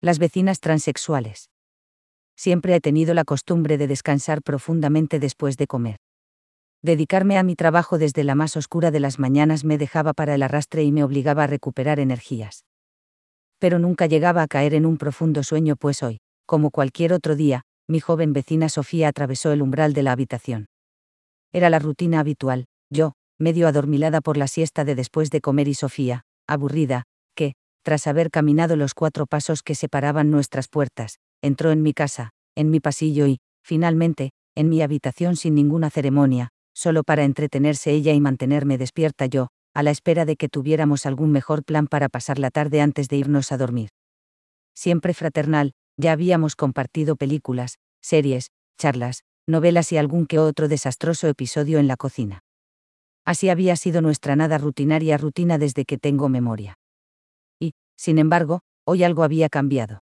Las vecinas transexuales. Siempre he tenido la costumbre de descansar profundamente después de comer. Dedicarme a mi trabajo desde la más oscura de las mañanas me dejaba para el arrastre y me obligaba a recuperar energías. Pero nunca llegaba a caer en un profundo sueño, pues hoy, como cualquier otro día, mi joven vecina Sofía atravesó el umbral de la habitación. Era la rutina habitual, yo, medio adormilada por la siesta de después de comer y Sofía, aburrida, que, tras haber caminado los cuatro pasos que separaban nuestras puertas, entró en mi casa, en mi pasillo y, finalmente, en mi habitación sin ninguna ceremonia, solo para entretenerse ella y mantenerme despierta yo, a la espera de que tuviéramos algún mejor plan para pasar la tarde antes de irnos a dormir. Siempre fraternal, ya habíamos compartido películas, series, charlas, novelas y algún que otro desastroso episodio en la cocina. Así había sido nuestra nada rutinaria rutina desde que tengo memoria. Sin embargo, hoy algo había cambiado.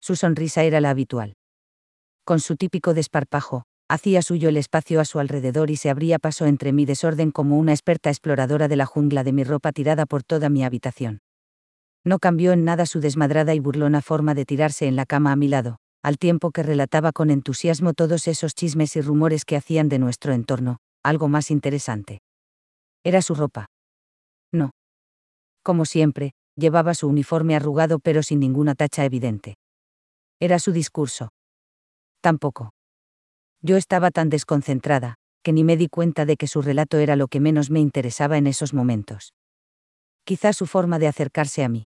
Su sonrisa era la habitual. Con su típico desparpajo, hacía suyo el espacio a su alrededor y se abría paso entre mi desorden como una experta exploradora de la jungla de mi ropa tirada por toda mi habitación. No cambió en nada su desmadrada y burlona forma de tirarse en la cama a mi lado, al tiempo que relataba con entusiasmo todos esos chismes y rumores que hacían de nuestro entorno, algo más interesante. Era su ropa. No. Como siempre, llevaba su uniforme arrugado pero sin ninguna tacha evidente. Era su discurso. Tampoco. Yo estaba tan desconcentrada, que ni me di cuenta de que su relato era lo que menos me interesaba en esos momentos. Quizá su forma de acercarse a mí.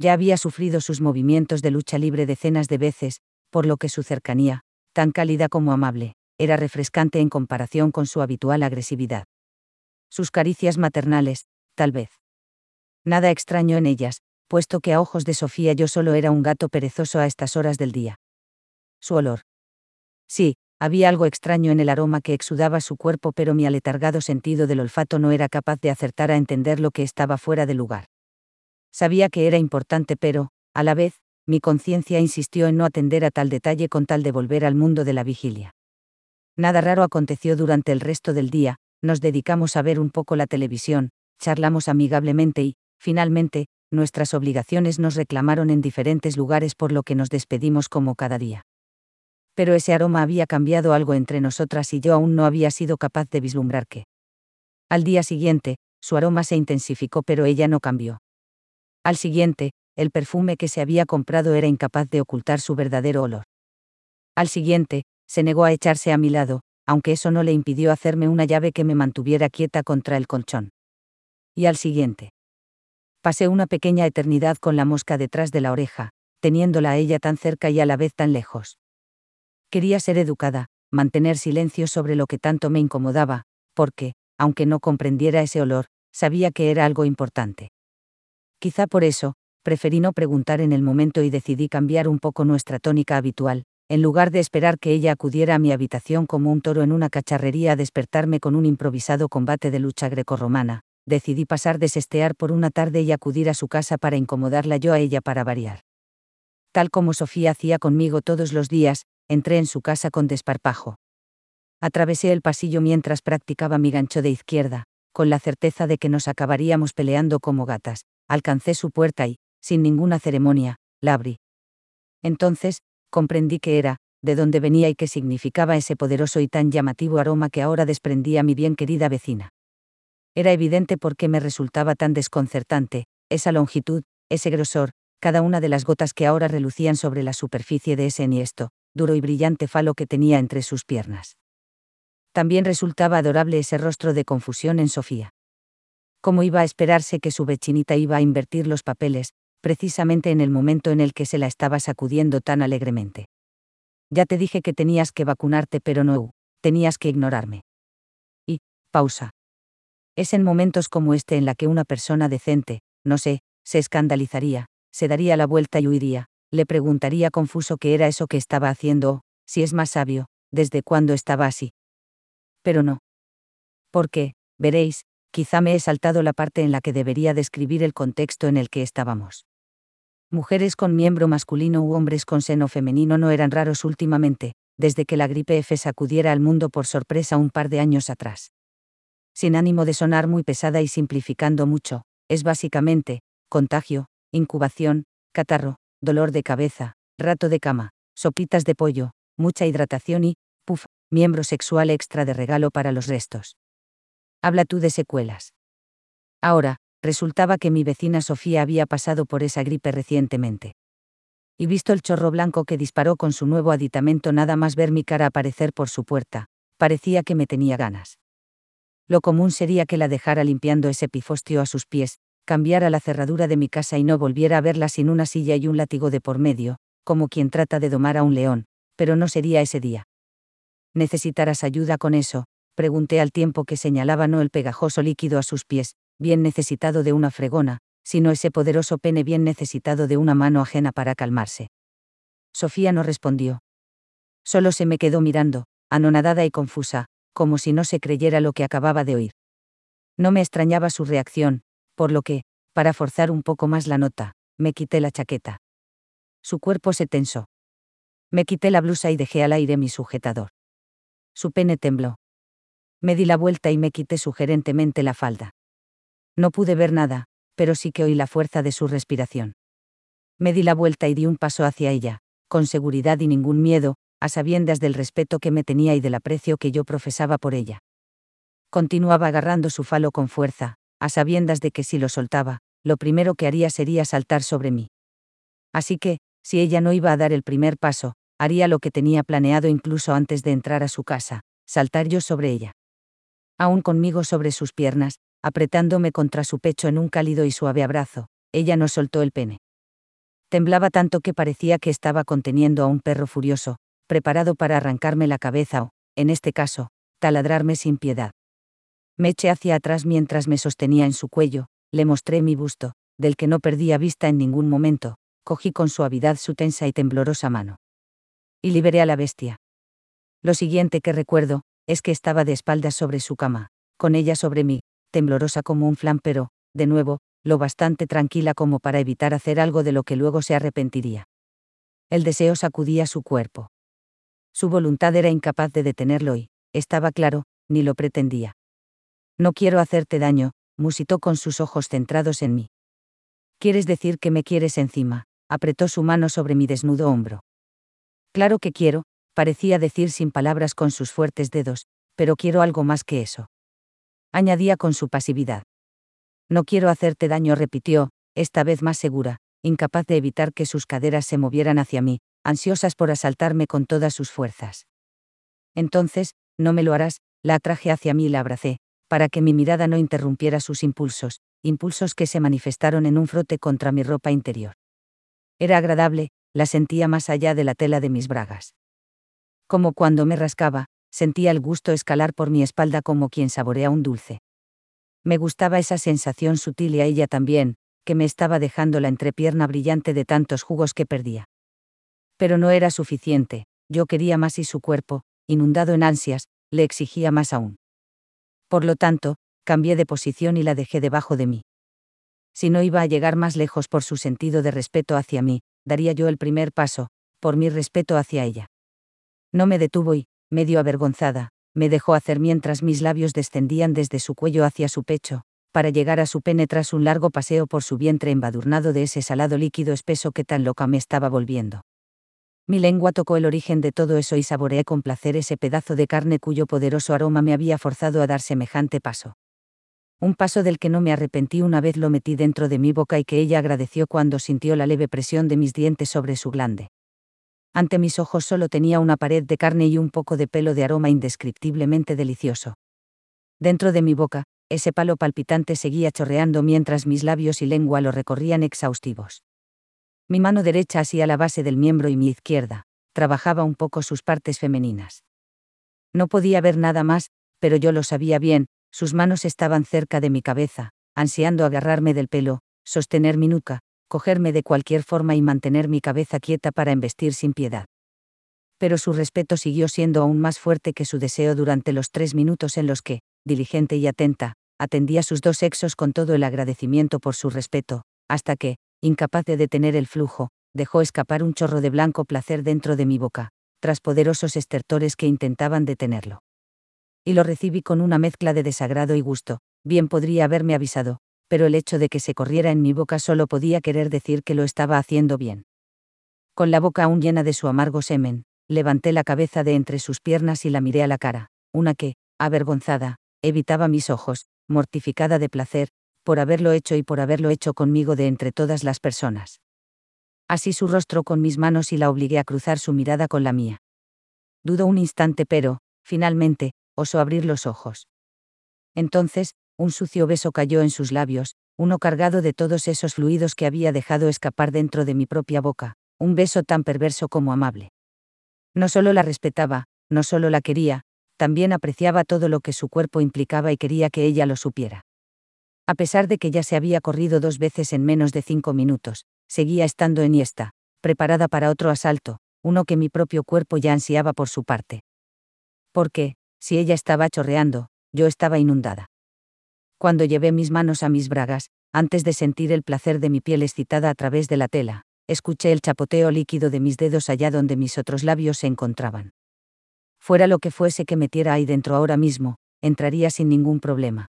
Ya había sufrido sus movimientos de lucha libre decenas de veces, por lo que su cercanía, tan cálida como amable, era refrescante en comparación con su habitual agresividad. Sus caricias maternales, tal vez. Nada extraño en ellas, puesto que a ojos de Sofía yo solo era un gato perezoso a estas horas del día. Su olor. Sí, había algo extraño en el aroma que exudaba su cuerpo, pero mi aletargado sentido del olfato no era capaz de acertar a entender lo que estaba fuera de lugar. Sabía que era importante, pero, a la vez, mi conciencia insistió en no atender a tal detalle con tal de volver al mundo de la vigilia. Nada raro aconteció durante el resto del día, nos dedicamos a ver un poco la televisión, charlamos amigablemente y, finalmente, nuestras obligaciones nos reclamaron en diferentes lugares por lo que nos despedimos como cada día. Pero ese aroma había cambiado algo entre nosotras y yo aún no había sido capaz de vislumbrar qué. Al día siguiente, su aroma se intensificó pero ella no cambió. Al siguiente, el perfume que se había comprado era incapaz de ocultar su verdadero olor. Al siguiente, se negó a echarse a mi lado, aunque eso no le impidió hacerme una llave que me mantuviera quieta contra el colchón. Y al siguiente. Pasé una pequeña eternidad con la mosca detrás de la oreja, teniéndola a ella tan cerca y a la vez tan lejos. Quería ser educada, mantener silencio sobre lo que tanto me incomodaba, porque, aunque no comprendiera ese olor, sabía que era algo importante. Quizá por eso, preferí no preguntar en el momento y decidí cambiar un poco nuestra tónica habitual, en lugar de esperar que ella acudiera a mi habitación como un toro en una cacharrería a despertarme con un improvisado combate de lucha grecorromana, decidí pasar de sestear por una tarde y acudir a su casa para incomodarla yo a ella para variar. Tal como Sofía hacía conmigo todos los días, entré en su casa con desparpajo. Atravesé el pasillo mientras practicaba mi gancho de izquierda, con la certeza de que nos acabaríamos peleando como gatas, alcancé su puerta y, sin ninguna ceremonia, la abrí. Entonces, comprendí que era, de dónde venía y qué significaba ese poderoso y tan llamativo aroma que ahora desprendía mi bien querida vecina. Era evidente por qué me resultaba tan desconcertante, esa longitud, ese grosor, cada una de las gotas que ahora relucían sobre la superficie de ese enhiesto, duro y brillante falo que tenía entre sus piernas. También resultaba adorable ese rostro de confusión en Sofía. ¿Cómo iba a esperarse que su vechinita iba a invertir los papeles, precisamente en el momento en el que se la estaba sacudiendo tan alegremente? Ya te dije que tenías que vacunarte, pero no, tenías que ignorarme. Y, pausa. Es en momentos como este en la que una persona decente, no sé, se escandalizaría, se daría la vuelta y huiría, le preguntaría confuso qué era eso que estaba haciendo o, si es más sabio, desde cuándo estaba así. Pero no. Porque, veréis, quizá me he saltado la parte en la que debería describir el contexto en el que estábamos. Mujeres con miembro masculino u hombres con seno femenino no eran raros últimamente, desde que la gripe F sacudiera al mundo por sorpresa un par de años atrás. Sin ánimo de sonar muy pesada y simplificando mucho, es básicamente, contagio, incubación, catarro, dolor de cabeza, rato de cama, sopitas de pollo, mucha hidratación y, puff, miembro sexual extra de regalo para los restos. Habla tú de secuelas. Ahora, resultaba que mi vecina Sofía había pasado por esa gripe recientemente. Y visto el chorro blanco que disparó con su nuevo aditamento nada más ver mi cara aparecer por su puerta, parecía que me tenía ganas. Lo común sería que la dejara limpiando ese pifostio a sus pies, cambiara la cerradura de mi casa y no volviera a verla sin una silla y un látigo de por medio, como quien trata de domar a un león, pero no sería ese día. ¿Necesitarás ayuda con eso? pregunté al tiempo que señalaba no el pegajoso líquido a sus pies, bien necesitado de una fregona, sino ese poderoso pene bien necesitado de una mano ajena para calmarse. Sofía no respondió. Solo se me quedó mirando, anonadada y confusa, como si no se creyera lo que acababa de oír. No me extrañaba su reacción, por lo que, para forzar un poco más la nota, me quité la chaqueta. Su cuerpo se tensó. Me quité la blusa y dejé al aire mi sujetador. Su pene tembló. Me di la vuelta y me quité sugerentemente la falda. No pude ver nada, pero sí que oí la fuerza de su respiración. Me di la vuelta y di un paso hacia ella, con seguridad y ningún miedo, a sabiendas del respeto que me tenía y del aprecio que yo profesaba por ella. Continuaba agarrando su falo con fuerza, a sabiendas de que si lo soltaba, lo primero que haría sería saltar sobre mí. Así que, si ella no iba a dar el primer paso, haría lo que tenía planeado incluso antes de entrar a su casa, saltar yo sobre ella. Aún conmigo sobre sus piernas, apretándome contra su pecho en un cálido y suave abrazo, ella no soltó el pene. Temblaba tanto que parecía que estaba conteniendo a un perro furioso, preparado para arrancarme la cabeza o, en este caso, taladrarme sin piedad. Me eché hacia atrás mientras me sostenía en su cuello, le mostré mi busto, del que no perdía vista en ningún momento, cogí con suavidad su tensa y temblorosa mano. Y liberé a la bestia. Lo siguiente que recuerdo, es que estaba de espaldas sobre su cama, con ella sobre mí, temblorosa como un flan pero, de nuevo, lo bastante tranquila como para evitar hacer algo de lo que luego se arrepentiría. El deseo sacudía su cuerpo. Su voluntad era incapaz de detenerlo y, estaba claro, ni lo pretendía. No quiero hacerte daño, musitó con sus ojos centrados en mí. ¿Quieres decir que me quieres encima? apretó su mano sobre mi desnudo hombro. Claro que quiero, parecía decir sin palabras con sus fuertes dedos, pero quiero algo más que eso añadía con su pasividad. No quiero hacerte daño, repitió, esta vez más segura, incapaz de evitar que sus caderas se movieran hacia mí, ansiosas por asaltarme con todas sus fuerzas. Entonces, no me lo harás, la atraje hacia mí y la abracé, para que mi mirada no interrumpiera sus impulsos, impulsos que se manifestaron en un frote contra mi ropa interior. Era agradable, la sentía más allá de la tela de mis bragas. Como cuando me rascaba, sentía el gusto escalar por mi espalda como quien saborea un dulce. Me gustaba esa sensación sutil y a ella también, que me estaba dejando la entrepierna brillante de tantos jugos que perdía. Pero no era suficiente, yo quería más y su cuerpo, inundado en ansias, le exigía más aún. Por lo tanto, cambié de posición y la dejé debajo de mí. Si no iba a llegar más lejos por su sentido de respeto hacia mí, daría yo el primer paso, por mi respeto hacia ella. No me detuvo y, medio avergonzada, me dejó hacer mientras mis labios descendían desde su cuello hacia su pecho, para llegar a su pene tras un largo paseo por su vientre embadurnado de ese salado líquido espeso que tan loca me estaba volviendo. Mi lengua tocó el origen de todo eso y saboreé con placer ese pedazo de carne cuyo poderoso aroma me había forzado a dar semejante paso. Un paso del que no me arrepentí una vez lo metí dentro de mi boca y que ella agradeció cuando sintió la leve presión de mis dientes sobre su glande. Ante mis ojos solo tenía una pared de carne y un poco de pelo de aroma indescriptiblemente delicioso. Dentro de mi boca, ese palo palpitante seguía chorreando mientras mis labios y lengua lo recorrían exhaustivos. Mi mano derecha asía la base del miembro y mi izquierda, trabajaba un poco sus partes femeninas. No podía ver nada más, pero yo lo sabía bien, sus manos estaban cerca de mi cabeza, ansiando agarrarme del pelo, sostener mi nuca, cogerme de cualquier forma y mantener mi cabeza quieta para embestir sin piedad. Pero su respeto siguió siendo aún más fuerte que su deseo durante los tres minutos en los que, diligente y atenta, atendía sus dos sexos con todo el agradecimiento por su respeto, hasta que, incapaz de detener el flujo, dejó escapar un chorro de blanco placer dentro de mi boca, tras poderosos estertores que intentaban detenerlo. Y lo recibí con una mezcla de desagrado y gusto, bien podría haberme avisado, pero el hecho de que se corriera en mi boca solo podía querer decir que lo estaba haciendo bien. Con la boca aún llena de su amargo semen, levanté la cabeza de entre sus piernas y la miré a la cara, una que, avergonzada, evitaba mis ojos, mortificada de placer, por haberlo hecho y por haberlo hecho conmigo de entre todas las personas. Así su rostro con mis manos y la obligué a cruzar su mirada con la mía. Dudó un instante pero, finalmente, osó abrir los ojos. Entonces, un sucio beso cayó en sus labios, uno cargado de todos esos fluidos que había dejado escapar dentro de mi propia boca, un beso tan perverso como amable. No solo la respetaba, no solo la quería, también apreciaba todo lo que su cuerpo implicaba y quería que ella lo supiera. A pesar de que ya se había corrido dos veces en menos de cinco minutos, seguía estando enhiesta, preparada para otro asalto, uno que mi propio cuerpo ya ansiaba por su parte. Porque, si ella estaba chorreando, yo estaba inundada. Cuando llevé mis manos a mis bragas, antes de sentir el placer de mi piel excitada a través de la tela, escuché el chapoteo líquido de mis dedos allá donde mis otros labios se encontraban. Fuera lo que fuese que metiera ahí dentro ahora mismo, entraría sin ningún problema.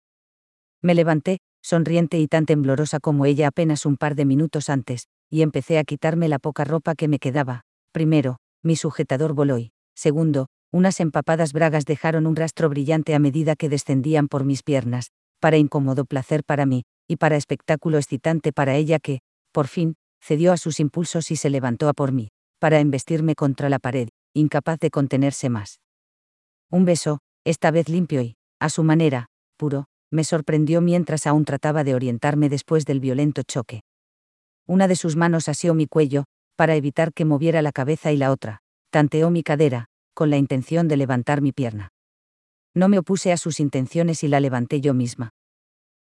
Me levanté, sonriente y tan temblorosa como ella apenas un par de minutos antes, y empecé a quitarme la poca ropa que me quedaba. Primero, mi sujetador voló y, segundo, unas empapadas bragas dejaron un rastro brillante a medida que descendían por mis piernas, para incómodo placer para mí, y para espectáculo excitante para ella que, por fin, cedió a sus impulsos y se levantó a por mí, para embestirme contra la pared, incapaz de contenerse más. Un beso, esta vez limpio y, a su manera, puro, me sorprendió mientras aún trataba de orientarme después del violento choque. Una de sus manos asió mi cuello, para evitar que moviera la cabeza y la otra, tanteó mi cadera, con la intención de levantar mi pierna. No me opuse a sus intenciones y la levanté yo misma.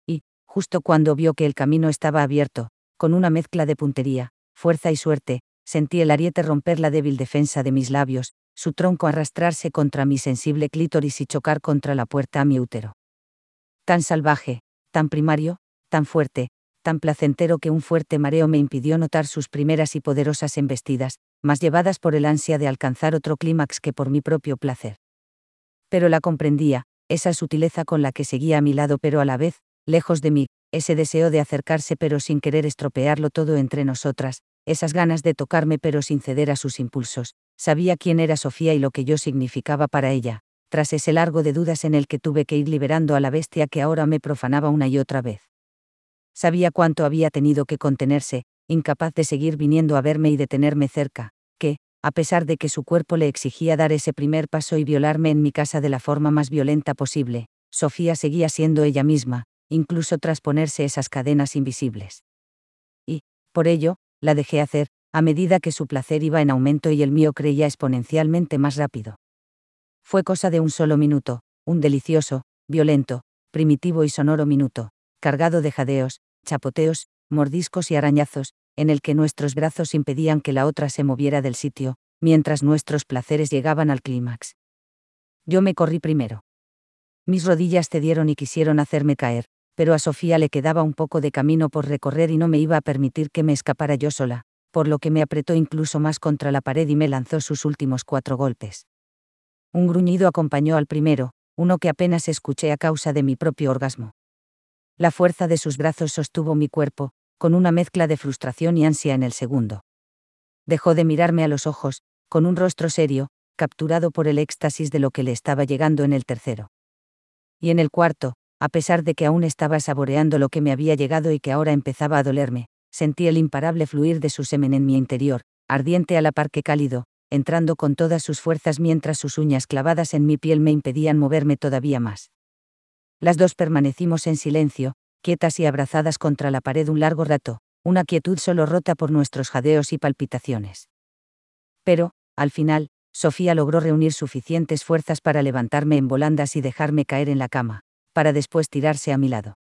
Y, justo cuando vio que el camino estaba abierto, con una mezcla de puntería, fuerza y suerte, sentí el ariete romper la débil defensa de mis labios, su tronco arrastrarse contra mi sensible clítoris y chocar contra la puerta a mi útero. Tan salvaje, tan primario, tan fuerte, tan placentero que un fuerte mareo me impidió notar sus primeras y poderosas embestidas, más llevadas por el ansia de alcanzar otro clímax que por mi propio placer. Pero la comprendía, esa sutileza con la que seguía a mi lado pero a la vez, lejos de mí, ese deseo de acercarse pero sin querer estropearlo todo entre nosotras, esas ganas de tocarme pero sin ceder a sus impulsos, sabía quién era Sofía y lo que yo significaba para ella, tras ese largo de dudas en el que tuve que ir liberando a la bestia que ahora me profanaba una y otra vez. Sabía cuánto había tenido que contenerse, incapaz de seguir viniendo a verme y de tenerme cerca, que, a pesar de que su cuerpo le exigía dar ese primer paso y violarme en mi casa de la forma más violenta posible, Sofía seguía siendo ella misma, incluso tras ponerse esas cadenas invisibles. Y, por ello, la dejé hacer, a medida que su placer iba en aumento y el mío creía exponencialmente más rápido. Fue cosa de un solo minuto, un delicioso, violento, primitivo y sonoro minuto, cargado de jadeos, chapoteos, mordiscos y arañazos, en el que nuestros brazos impedían que la otra se moviera del sitio, mientras nuestros placeres llegaban al clímax. Yo me corrí primero. Mis rodillas cedieron y quisieron hacerme caer, pero a Sofía le quedaba un poco de camino por recorrer y no me iba a permitir que me escapara yo sola, por lo que me apretó incluso más contra la pared y me lanzó sus últimos cuatro golpes. Un gruñido acompañó al primero, uno que apenas escuché a causa de mi propio orgasmo. La fuerza de sus brazos sostuvo mi cuerpo, con una mezcla de frustración y ansia en el segundo. Dejó de mirarme a los ojos, con un rostro serio, capturado por el éxtasis de lo que le estaba llegando en el tercero. Y en el cuarto, a pesar de que aún estaba saboreando lo que me había llegado y que ahora empezaba a dolerme, sentí el imparable fluir de su semen en mi interior, ardiente a la par que cálido, entrando con todas sus fuerzas mientras sus uñas clavadas en mi piel me impedían moverme todavía más. Las dos permanecimos en silencio, quietas y abrazadas contra la pared un largo rato, una quietud solo rota por nuestros jadeos y palpitaciones. Pero, al final, Sofía logró reunir suficientes fuerzas para levantarme en volandas y dejarme caer en la cama, para después tirarse a mi lado.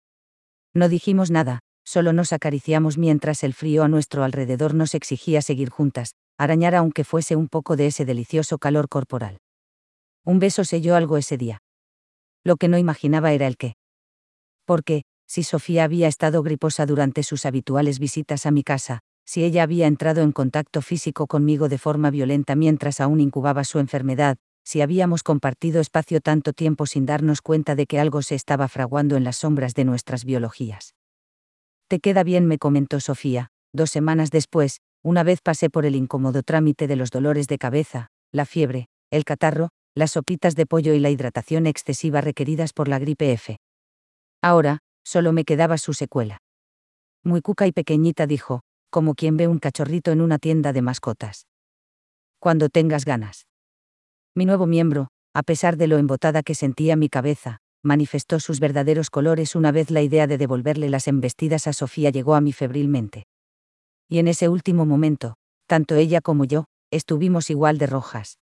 No dijimos nada, solo nos acariciamos mientras el frío a nuestro alrededor nos exigía seguir juntas, arañar aunque fuese un poco de ese delicioso calor corporal. Un beso selló algo ese día. Lo que no imaginaba era el qué. Porque, si Sofía había estado griposa durante sus habituales visitas a mi casa, si ella había entrado en contacto físico conmigo de forma violenta mientras aún incubaba su enfermedad, si habíamos compartido espacio tanto tiempo sin darnos cuenta de que algo se estaba fraguando en las sombras de nuestras biologías. Te queda bien, me comentó Sofía, dos semanas después, Una vez pasé por el incómodo trámite de los dolores de cabeza, la fiebre, el catarro, las sopitas de pollo y la hidratación excesiva requeridas por la gripe F. Ahora, solo me quedaba su secuela. Muy cuca y pequeñita dijo, como quien ve un cachorrito en una tienda de mascotas. Cuando tengas ganas. Mi nuevo miembro, a pesar de lo embotada que sentía mi cabeza, manifestó sus verdaderos colores una vez la idea de devolverle las embestidas a Sofía llegó a mí febrilmente. Y en ese último momento, tanto ella como yo, estuvimos igual de rojas,